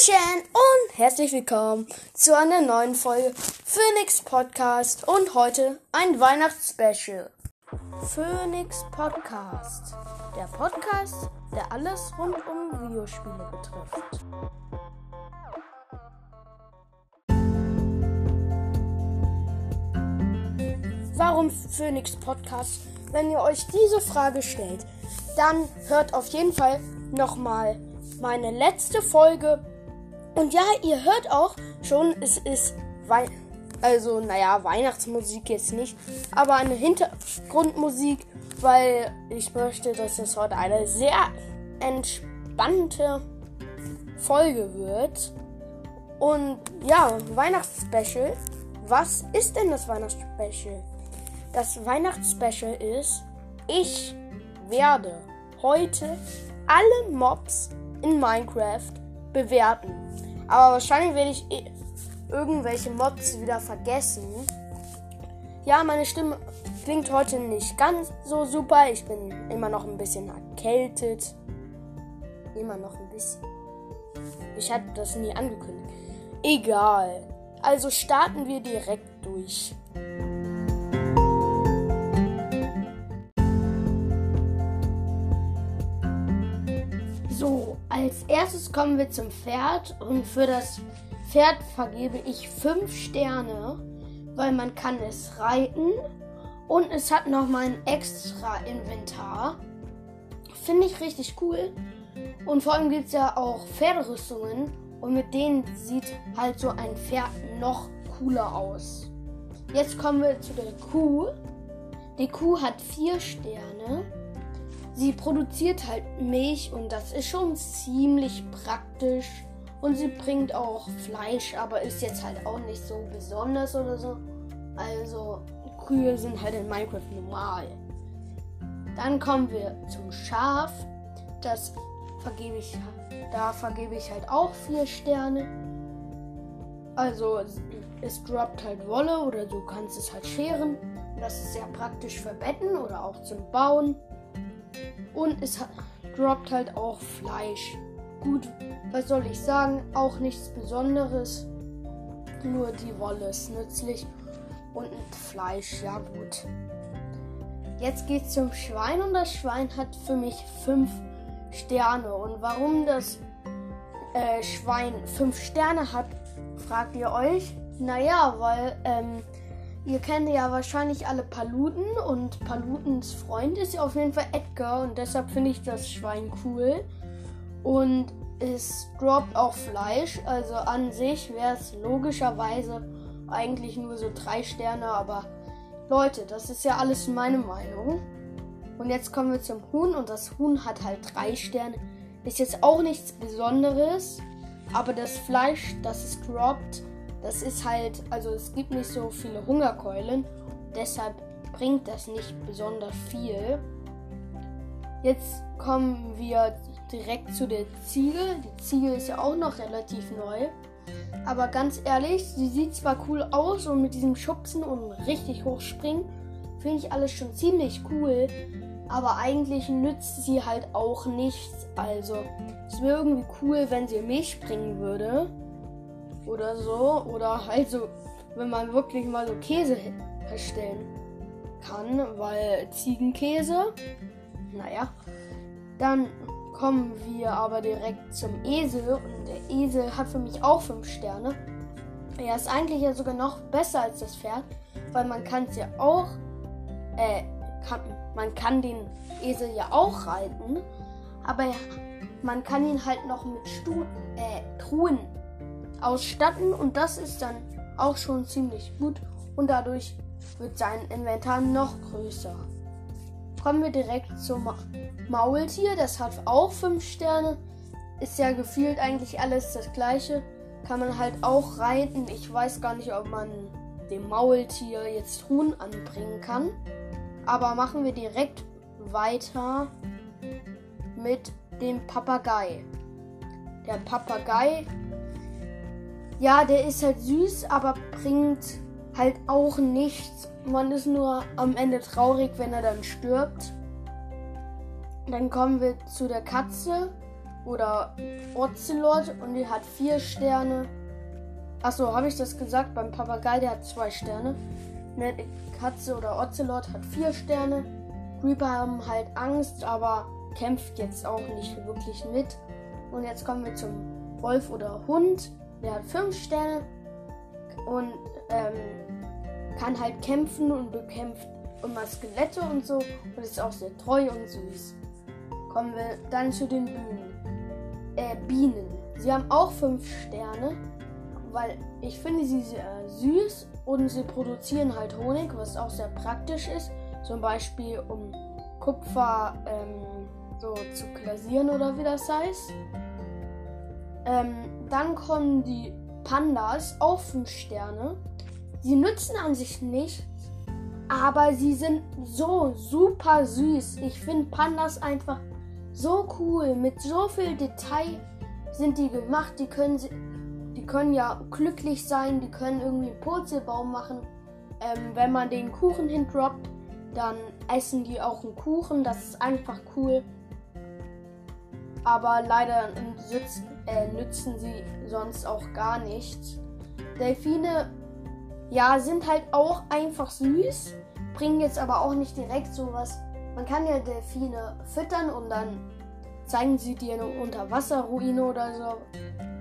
Hallöchen und herzlich willkommen zu einer neuen Folge Phoenix Podcast und heute ein Weihnachtsspecial. Phoenix Podcast, der Podcast, der alles rund um Videospiele betrifft. Warum Phoenix Podcast? Wenn ihr euch diese Frage stellt, dann hört auf jeden Fall nochmal meine letzte Folge. Und ja, ihr hört auch schon, es ist Wei also naja, Weihnachtsmusik jetzt nicht, aber eine Hintergrundmusik, weil ich möchte, dass es heute eine sehr entspannte Folge wird. Und ja, Weihnachtsspecial. Was ist denn das Weihnachtsspecial? Das Weihnachtsspecial ist, ich werde heute alle Mobs in Minecraft bewerten. Aber wahrscheinlich werde ich irgendwelche Mods wieder vergessen. Ja, meine Stimme klingt heute nicht ganz so super. Ich bin immer noch ein bisschen erkältet. Immer noch ein bisschen. Ich hatte das nie angekündigt. Egal. Also starten wir direkt durch. Als erstes kommen wir zum Pferd und für das Pferd vergebe ich 5 Sterne, weil man kann es reiten und es hat noch mal ein extra Inventar. Finde ich richtig cool. Und vor allem gibt es ja auch Pferderüstungen und mit denen sieht halt so ein Pferd noch cooler aus. Jetzt kommen wir zu der Kuh. Die Kuh hat 4 Sterne sie produziert halt Milch und das ist schon ziemlich praktisch. Und sie bringt auch Fleisch, aber ist jetzt halt auch nicht so besonders oder so. Also Kühe sind halt in Minecraft normal. Dann kommen wir zum Schaf. Das vergebe ich, da vergebe ich halt auch vier Sterne. Also es droppt halt Wolle oder du kannst es halt scheren. Das ist sehr praktisch für Betten oder auch zum Bauen. Und es droppt halt auch Fleisch. Gut, was soll ich sagen? Auch nichts Besonderes. Nur die Wolle ist nützlich. Und Fleisch, ja gut. Jetzt geht's zum Schwein und das Schwein hat für mich 5 Sterne. Und warum das äh, Schwein 5 Sterne hat, fragt ihr euch? Naja, weil ähm, Ihr kennt ja wahrscheinlich alle Paluten und Palutens Freund ist ja auf jeden Fall Edgar und deshalb finde ich das Schwein cool. Und es droppt auch Fleisch, also an sich wäre es logischerweise eigentlich nur so drei Sterne, aber Leute, das ist ja alles meine Meinung. Und jetzt kommen wir zum Huhn und das Huhn hat halt drei Sterne. Ist jetzt auch nichts Besonderes, aber das Fleisch, das es droppt, das ist halt, also es gibt nicht so viele Hungerkeulen. Deshalb bringt das nicht besonders viel. Jetzt kommen wir direkt zu der Ziege. Die Ziege ist ja auch noch relativ neu. Aber ganz ehrlich, sie sieht zwar cool aus und mit diesem Schubsen und richtig hochspringen finde ich alles schon ziemlich cool. Aber eigentlich nützt sie halt auch nichts. Also, es wäre irgendwie cool, wenn sie Milch bringen würde oder so. Oder halt so, wenn man wirklich mal so Käse herstellen kann, weil Ziegenkäse, naja. Dann kommen wir aber direkt zum Esel und der Esel hat für mich auch 5 Sterne. Er ist eigentlich ja sogar noch besser als das Pferd, weil man kann es ja auch, äh, kann, man kann den Esel ja auch reiten, aber man kann ihn halt noch mit Stu äh, Truhen ausstatten und das ist dann auch schon ziemlich gut und dadurch wird sein Inventar noch größer. Kommen wir direkt zum Ma Maultier, das hat auch 5 Sterne. Ist ja gefühlt eigentlich alles das gleiche. Kann man halt auch reiten. Ich weiß gar nicht, ob man dem Maultier jetzt Huhn anbringen kann. Aber machen wir direkt weiter mit dem Papagei. Der Papagei ja, der ist halt süß, aber bringt halt auch nichts. Man ist nur am Ende traurig, wenn er dann stirbt. Dann kommen wir zu der Katze. oder Ocelot und die hat vier Sterne. Achso, habe ich das gesagt? Beim Papagei, der hat zwei Sterne. Eine Katze oder Ocelot hat vier Sterne. Creeper haben halt Angst, aber kämpft jetzt auch nicht wirklich mit. Und jetzt kommen wir zum Wolf oder Hund. Der hat fünf Sterne und ähm, kann halt kämpfen und bekämpft immer Skelette und so und ist auch sehr treu und süß. Kommen wir dann zu den Bühnen. Äh, Bienen. Sie haben auch fünf Sterne, weil ich finde sie sehr süß und sie produzieren halt Honig, was auch sehr praktisch ist. Zum Beispiel um Kupfer ähm, so zu glasieren oder wie das heißt. Ähm, dann kommen die Pandas, auch 5 Sterne. Sie nützen an sich nichts, aber sie sind so super süß. Ich finde Pandas einfach so cool. Mit so viel Detail sind die gemacht. Die können, die können ja glücklich sein. Die können irgendwie einen Purzelbaum machen. Ähm, wenn man den Kuchen hindroppt, dann essen die auch einen Kuchen. Das ist einfach cool. Aber leider nützen, äh, nützen sie sonst auch gar nichts. Delfine, ja, sind halt auch einfach süß, bringen jetzt aber auch nicht direkt sowas. Man kann ja Delfine füttern und dann zeigen sie dir eine Unterwasserruine oder so.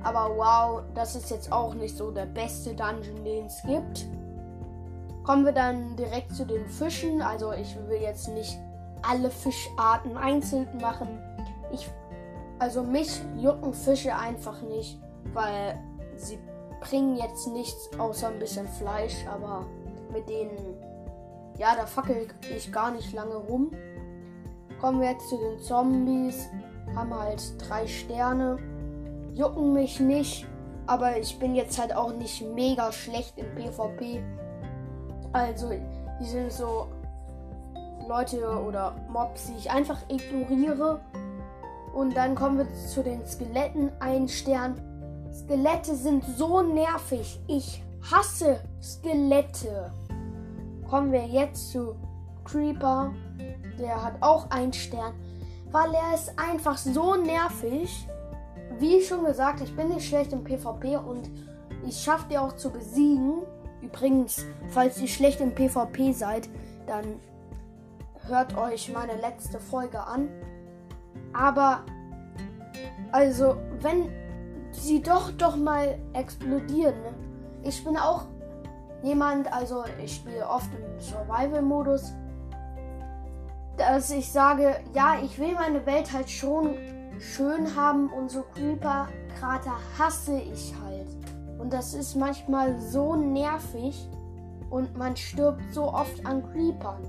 Aber wow, das ist jetzt auch nicht so der beste Dungeon, den es gibt. Kommen wir dann direkt zu den Fischen. Also ich will jetzt nicht alle Fischarten einzeln machen. Ich also mich jucken Fische einfach nicht, weil sie bringen jetzt nichts außer ein bisschen Fleisch, aber mit denen, ja, da fackel ich gar nicht lange rum. Kommen wir jetzt zu den Zombies. Haben halt drei Sterne. Jucken mich nicht, aber ich bin jetzt halt auch nicht mega schlecht im PvP. Also, die sind so Leute oder Mobs, die ich einfach ignoriere und dann kommen wir zu den Skeletten. Ein Stern. Skelette sind so nervig. Ich hasse Skelette. Kommen wir jetzt zu Creeper. Der hat auch einen Stern. Weil er ist einfach so nervig. Wie schon gesagt, ich bin nicht schlecht im PvP und ich schaffe die auch zu besiegen. Übrigens, falls ihr schlecht im PvP seid, dann hört euch meine letzte Folge an. Aber also, wenn sie doch doch mal explodieren, ne? ich bin auch jemand, also ich spiele oft im Survival-Modus, dass ich sage, ja, ich will meine Welt halt schon schön haben und so Creeper-Krater hasse ich halt. Und das ist manchmal so nervig und man stirbt so oft an Creepern.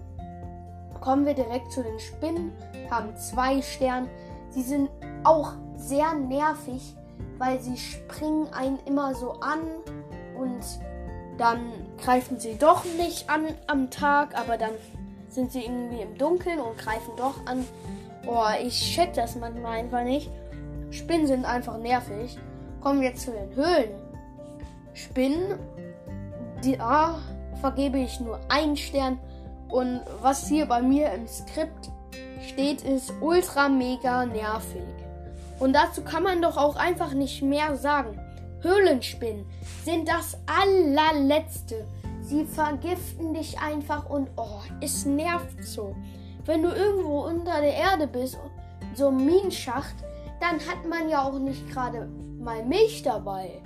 Kommen wir direkt zu den Spinnen, haben zwei Sterne. Sie sind auch sehr nervig, weil sie springen einen immer so an und dann greifen sie doch nicht an am Tag, aber dann sind sie irgendwie im Dunkeln und greifen doch an. Oh, ich check das manchmal einfach nicht. Spinnen sind einfach nervig. Kommen wir zu den Höhlen. Spinnen, da vergebe ich nur einen Stern. Und was hier bei mir im Skript steht, ist ultra mega nervig. Und dazu kann man doch auch einfach nicht mehr sagen. Höhlenspinnen sind das allerletzte. Sie vergiften dich einfach und oh, es nervt so. Wenn du irgendwo unter der Erde bist, so ein Minenschacht, dann hat man ja auch nicht gerade mal Milch dabei.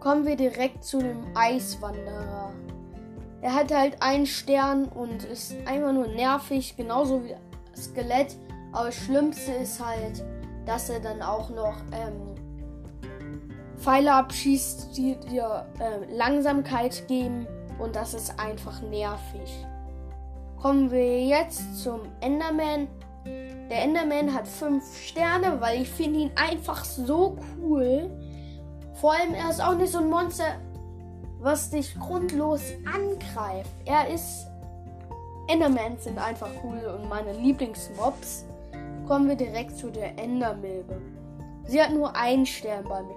Kommen wir direkt zu dem Eiswanderer. Er hat halt einen Stern und ist einfach nur nervig, genauso wie Skelett. Aber das Schlimmste ist halt, dass er dann auch noch ähm, Pfeile abschießt, die dir äh, Langsamkeit geben. Und das ist einfach nervig. Kommen wir jetzt zum Enderman. Der Enderman hat 5 Sterne, weil ich finde ihn einfach so cool. Vor allem, er ist auch nicht so ein Monster, was dich grundlos angreift. Er ist. Endermans sind einfach cool und meine Lieblingsmobs. Kommen wir direkt zu der Endermilbe. Sie hat nur einen Stern bei mir.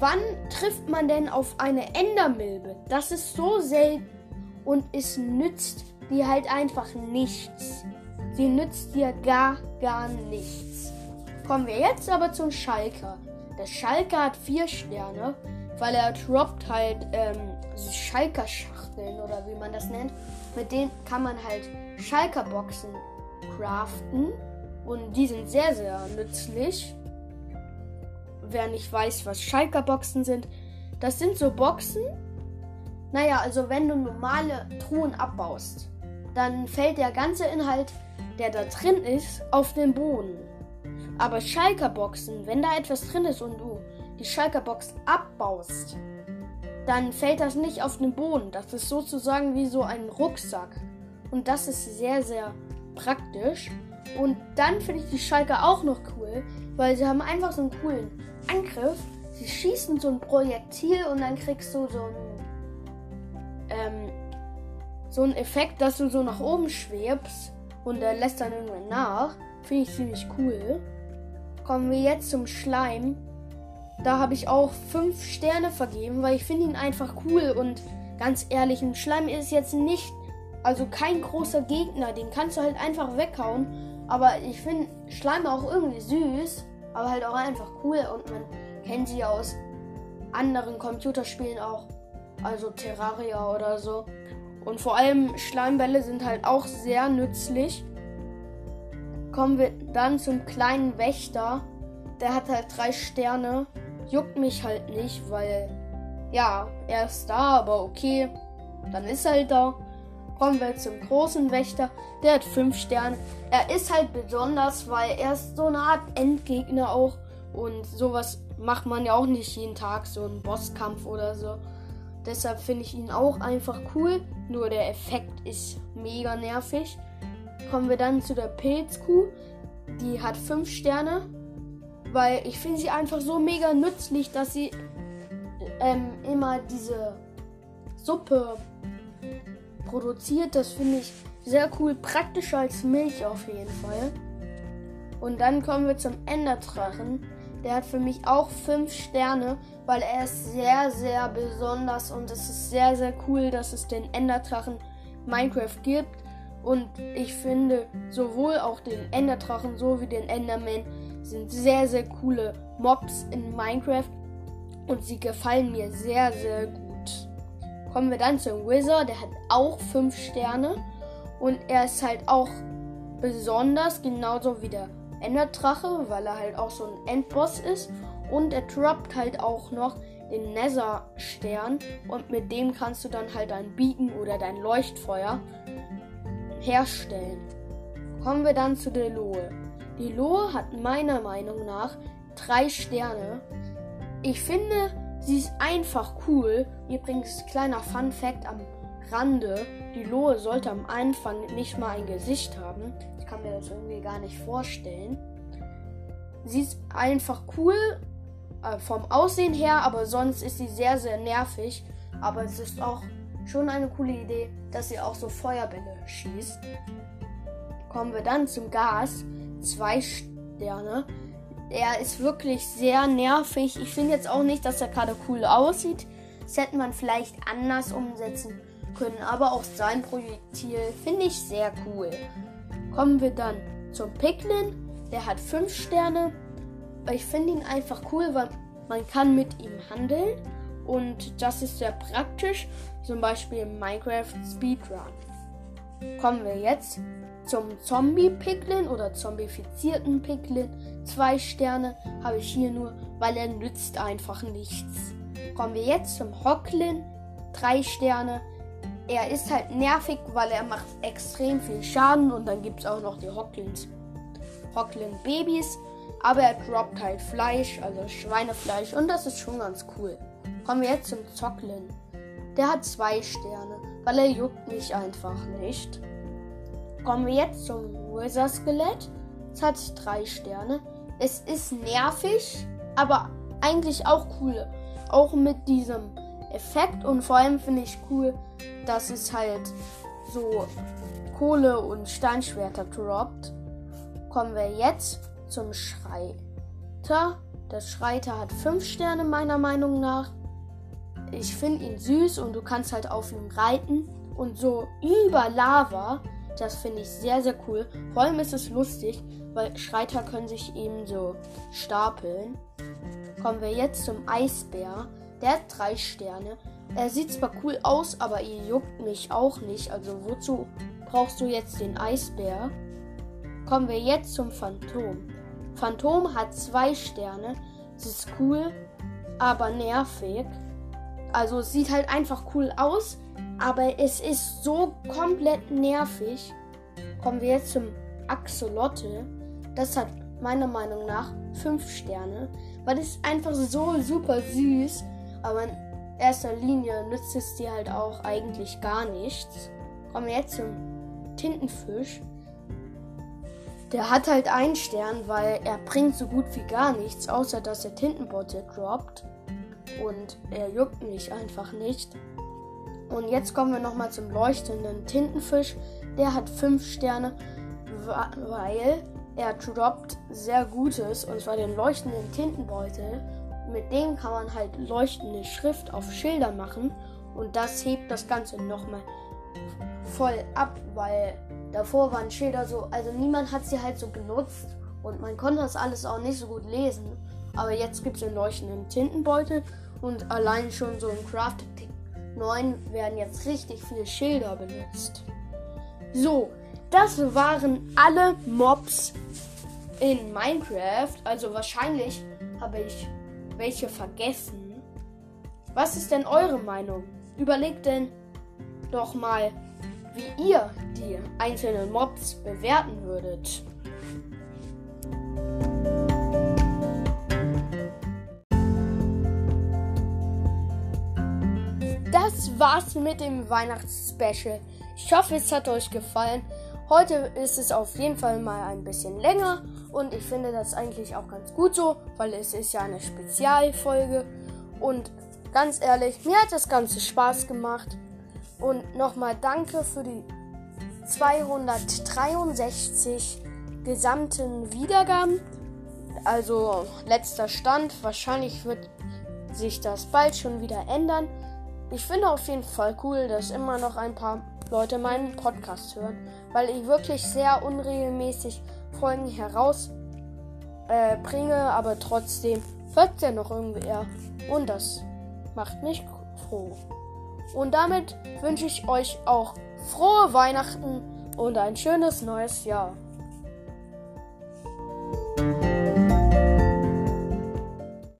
Wann trifft man denn auf eine Endermilbe? Das ist so selten und es nützt dir halt einfach nichts. Sie nützt dir gar, gar nichts. Kommen wir jetzt aber zum Schalker. Der Schalker hat vier Sterne, weil er droppt halt ähm, Schalker-Schachteln oder wie man das nennt. Mit denen kann man halt Schalker-Boxen craften und die sind sehr, sehr nützlich. Wer nicht weiß, was Schalker-Boxen sind, das sind so Boxen. Naja, also wenn du normale Truhen abbaust, dann fällt der ganze Inhalt, der da drin ist, auf den Boden. Aber Schalker-Boxen, wenn da etwas drin ist und du die Schalker-Box abbaust, dann fällt das nicht auf den Boden. Das ist sozusagen wie so ein Rucksack. Und das ist sehr, sehr praktisch. Und dann finde ich die Schalker auch noch cool, weil sie haben einfach so einen coolen Angriff. Sie schießen so ein Projektil und dann kriegst du so einen, ähm, so einen Effekt, dass du so nach oben schwebst und der lässt dann irgendwann nach. Finde ich ziemlich cool. Kommen wir jetzt zum Schleim. Da habe ich auch 5 Sterne vergeben, weil ich finde ihn einfach cool und ganz ehrlich, ein Schleim ist jetzt nicht, also kein großer Gegner, den kannst du halt einfach weghauen. Aber ich finde Schleim auch irgendwie süß, aber halt auch einfach cool und man kennt sie aus anderen Computerspielen auch, also Terraria oder so. Und vor allem Schleimbälle sind halt auch sehr nützlich. Kommen wir dann zum kleinen Wächter. Der hat halt drei Sterne. Juckt mich halt nicht, weil ja, er ist da, aber okay. Dann ist er halt da. Kommen wir zum großen Wächter. Der hat fünf Sterne. Er ist halt besonders, weil er ist so eine Art Endgegner auch. Und sowas macht man ja auch nicht jeden Tag, so ein Bosskampf oder so. Deshalb finde ich ihn auch einfach cool. Nur der Effekt ist mega nervig. Kommen wir dann zu der Pilzkuh. Die hat 5 Sterne. Weil ich finde sie einfach so mega nützlich, dass sie ähm, immer diese Suppe produziert. Das finde ich sehr cool. Praktischer als Milch auf jeden Fall. Und dann kommen wir zum Enderdrachen. Der hat für mich auch 5 Sterne, weil er ist sehr, sehr besonders und es ist sehr, sehr cool, dass es den Enderdrachen Minecraft gibt. Und ich finde sowohl auch den Enderdrachen sowie den Enderman sind sehr, sehr coole Mobs in Minecraft und sie gefallen mir sehr, sehr gut. Kommen wir dann zum Wizard, der hat auch 5 Sterne und er ist halt auch besonders, genauso wie der Enderdrache, weil er halt auch so ein Endboss ist. Und er droppt halt auch noch den Nether-Stern und mit dem kannst du dann halt dein Beacon oder dein Leuchtfeuer herstellen. Kommen wir dann zu der Lohe. Die Lohe hat meiner Meinung nach drei Sterne. Ich finde, sie ist einfach cool. Übrigens, kleiner Fun Fact am Rande: Die Lohe sollte am Anfang nicht mal ein Gesicht haben kann mir das irgendwie gar nicht vorstellen. Sie ist einfach cool äh, vom Aussehen her, aber sonst ist sie sehr, sehr nervig. Aber es ist auch schon eine coole Idee, dass sie auch so Feuerbälle schießt. Kommen wir dann zum Gas. Zwei Sterne. Er ist wirklich sehr nervig. Ich finde jetzt auch nicht, dass er gerade cool aussieht. Das hätte man vielleicht anders umsetzen können. Aber auch sein Projektil finde ich sehr cool. Kommen wir dann zum Piglin. Der hat 5 Sterne. Ich finde ihn einfach cool, weil man kann mit ihm handeln. Und das ist sehr praktisch. Zum Beispiel Minecraft Speedrun. Kommen wir jetzt zum Zombie-Piglin oder zombifizierten Piglin. Zwei Sterne habe ich hier nur, weil er nützt einfach nichts. Kommen wir jetzt zum Hocklin. Drei Sterne er ist halt nervig, weil er macht extrem viel Schaden und dann gibt es auch noch die Hocklins. Hocklin Babys, aber er droppt halt Fleisch, also Schweinefleisch und das ist schon ganz cool. Kommen wir jetzt zum Zocklin. Der hat zwei Sterne, weil er juckt mich einfach nicht. Kommen wir jetzt zum Wither Skelett. Es hat drei Sterne. Es ist nervig, aber eigentlich auch cool. Auch mit diesem Effekt und vor allem finde ich cool, dass es halt so Kohle und Steinschwerter droppt. Kommen wir jetzt zum Schreiter. Der Schreiter hat 5 Sterne meiner Meinung nach. Ich finde ihn süß und du kannst halt auf ihm reiten. Und so über Lava Das finde ich sehr, sehr cool. Vor allem ist es lustig, weil Schreiter können sich eben so stapeln. Kommen wir jetzt zum Eisbär. Der hat drei Sterne. Er sieht zwar cool aus, aber ihr juckt mich auch nicht. Also wozu brauchst du jetzt den Eisbär? Kommen wir jetzt zum Phantom. Phantom hat zwei Sterne. Es ist cool, aber nervig. Also es sieht halt einfach cool aus, aber es ist so komplett nervig. Kommen wir jetzt zum Axolotte. Das hat meiner Meinung nach fünf Sterne, weil es einfach so super süß, aber in erster Linie nützt es dir halt auch eigentlich gar nichts. Kommen wir jetzt zum Tintenfisch. Der hat halt einen Stern, weil er bringt so gut wie gar nichts, außer dass er Tintenbeutel droppt. Und er juckt mich einfach nicht. Und jetzt kommen wir nochmal zum leuchtenden Tintenfisch. Der hat 5 Sterne, weil er droppt sehr Gutes, und zwar den leuchtenden Tintenbeutel. Mit dem kann man halt leuchtende Schrift auf Schilder machen. Und das hebt das Ganze nochmal voll ab, weil davor waren Schilder so, also niemand hat sie halt so genutzt und man konnte das alles auch nicht so gut lesen. Aber jetzt gibt es den leuchtenden Tintenbeutel und allein schon so im Crafted Pick 9 werden jetzt richtig viele Schilder benutzt. So, das waren alle Mobs in Minecraft. Also wahrscheinlich habe ich welche vergessen. Was ist denn eure Meinung? Überlegt denn doch mal, wie ihr die einzelnen Mobs bewerten würdet. Das war's mit dem Weihnachtsspecial. Ich hoffe, es hat euch gefallen. Heute ist es auf jeden Fall mal ein bisschen länger und ich finde das eigentlich auch ganz gut so, weil es ist ja eine Spezialfolge und ganz ehrlich, mir hat das Ganze Spaß gemacht. Und nochmal danke für die 263 gesamten Wiedergaben. Also letzter Stand. Wahrscheinlich wird sich das bald schon wieder ändern. Ich finde auf jeden Fall cool, dass immer noch ein paar Leute meinen Podcast hören, weil ich wirklich sehr unregelmäßig Folgen herausbringe, äh, aber trotzdem hört ja noch irgendwer. Und das macht mich froh. Und damit wünsche ich euch auch frohe Weihnachten und ein schönes neues Jahr.